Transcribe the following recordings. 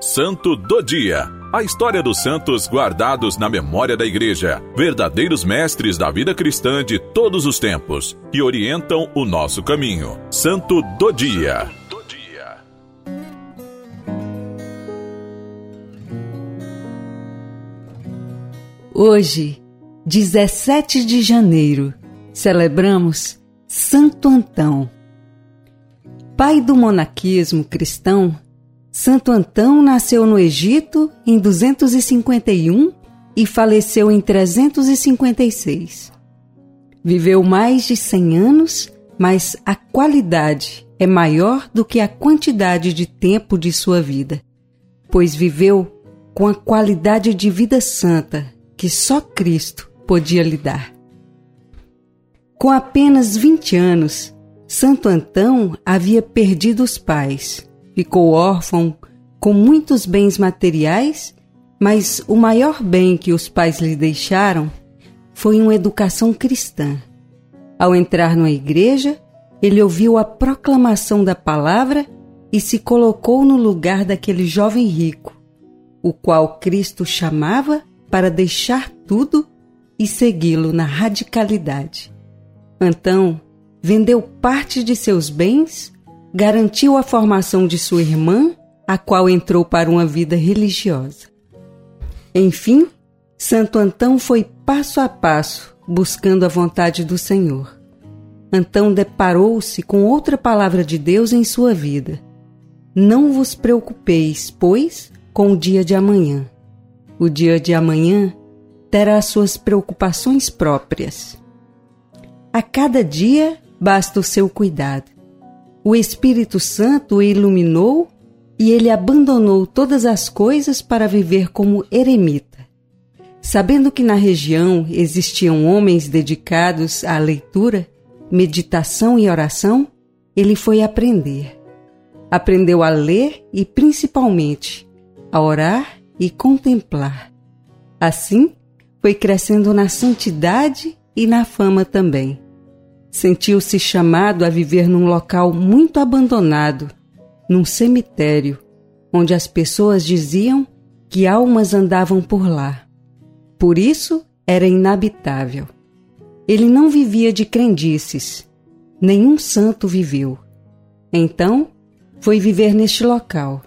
Santo do Dia. A história dos santos guardados na memória da Igreja, verdadeiros mestres da vida cristã de todos os tempos, que orientam o nosso caminho. Santo do Dia. Hoje, 17 de janeiro, celebramos Santo Antão. Pai do monaquismo cristão, Santo Antão nasceu no Egito em 251 e faleceu em 356. Viveu mais de 100 anos, mas a qualidade é maior do que a quantidade de tempo de sua vida, pois viveu com a qualidade de vida santa que só Cristo podia lhe dar. Com apenas 20 anos, Santo Antão havia perdido os pais ficou órfão com muitos bens materiais, mas o maior bem que os pais lhe deixaram foi uma educação cristã. Ao entrar na igreja, ele ouviu a proclamação da palavra e se colocou no lugar daquele jovem rico, o qual Cristo chamava para deixar tudo e segui-lo na radicalidade. Então, vendeu parte de seus bens garantiu a formação de sua irmã, a qual entrou para uma vida religiosa. Enfim, Santo Antão foi passo a passo buscando a vontade do Senhor. Antão deparou-se com outra palavra de Deus em sua vida. Não vos preocupeis, pois, com o dia de amanhã. O dia de amanhã terá suas preocupações próprias. A cada dia basta o seu cuidado o Espírito Santo o iluminou e ele abandonou todas as coisas para viver como eremita. Sabendo que na região existiam homens dedicados à leitura, meditação e oração, ele foi aprender. Aprendeu a ler e, principalmente, a orar e contemplar. Assim, foi crescendo na santidade e na fama também. Sentiu-se chamado a viver num local muito abandonado, num cemitério, onde as pessoas diziam que almas andavam por lá. Por isso era inabitável. Ele não vivia de crendices, nenhum santo viveu. Então foi viver neste local.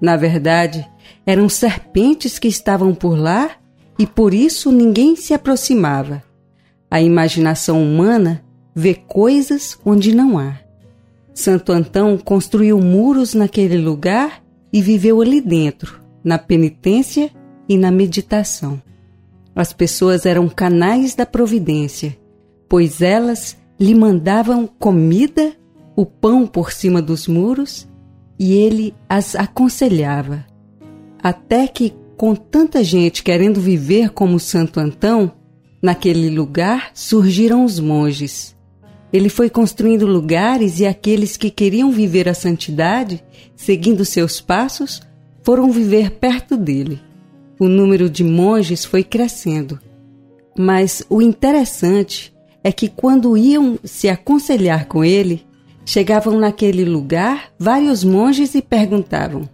Na verdade, eram serpentes que estavam por lá e por isso ninguém se aproximava. A imaginação humana vê coisas onde não há. Santo Antão construiu muros naquele lugar e viveu ali dentro, na penitência e na meditação. As pessoas eram canais da providência, pois elas lhe mandavam comida, o pão por cima dos muros, e ele as aconselhava. Até que, com tanta gente querendo viver como Santo Antão, naquele lugar surgiram os monges ele foi construindo lugares e aqueles que queriam viver a santidade, seguindo seus passos, foram viver perto dele. O número de monges foi crescendo. Mas o interessante é que quando iam se aconselhar com ele, chegavam naquele lugar vários monges e perguntavam: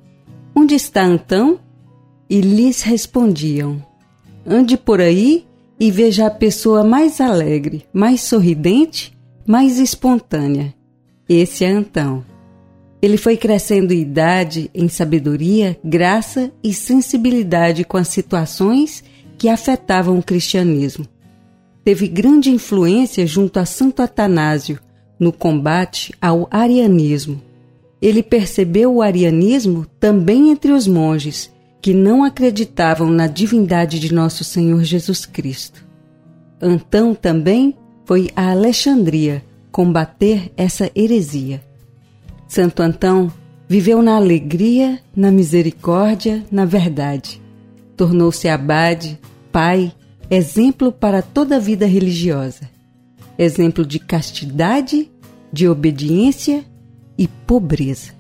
Onde está Antão? E lhes respondiam: Ande por aí e veja a pessoa mais alegre, mais sorridente mais espontânea. Esse é Antão. Ele foi crescendo em idade, em sabedoria, graça e sensibilidade com as situações que afetavam o cristianismo. Teve grande influência junto a Santo Atanásio no combate ao arianismo. Ele percebeu o arianismo também entre os monges, que não acreditavam na divindade de nosso Senhor Jesus Cristo. Antão também foi a Alexandria combater essa heresia. Santo Antão viveu na alegria, na misericórdia, na verdade. Tornou-se abade, pai, exemplo para toda a vida religiosa. Exemplo de castidade, de obediência e pobreza.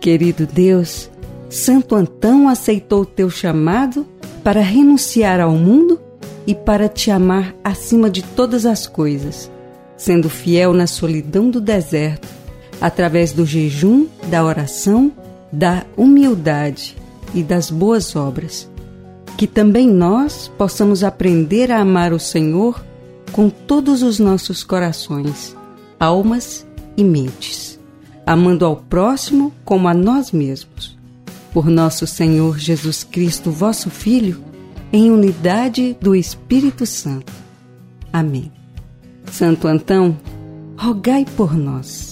Querido Deus, Santo Antão aceitou o teu chamado para renunciar ao mundo e para te amar acima de todas as coisas. sendo fiel na solidão do deserto, através do jejum, da oração, da humildade e das boas obras. Que também nós possamos aprender a amar o Senhor com todos os nossos corações, almas e mentes, amando ao próximo como a nós mesmos. Por nosso Senhor Jesus Cristo, vosso Filho, em unidade do Espírito Santo. Amém. Santo Antão, rogai por nós.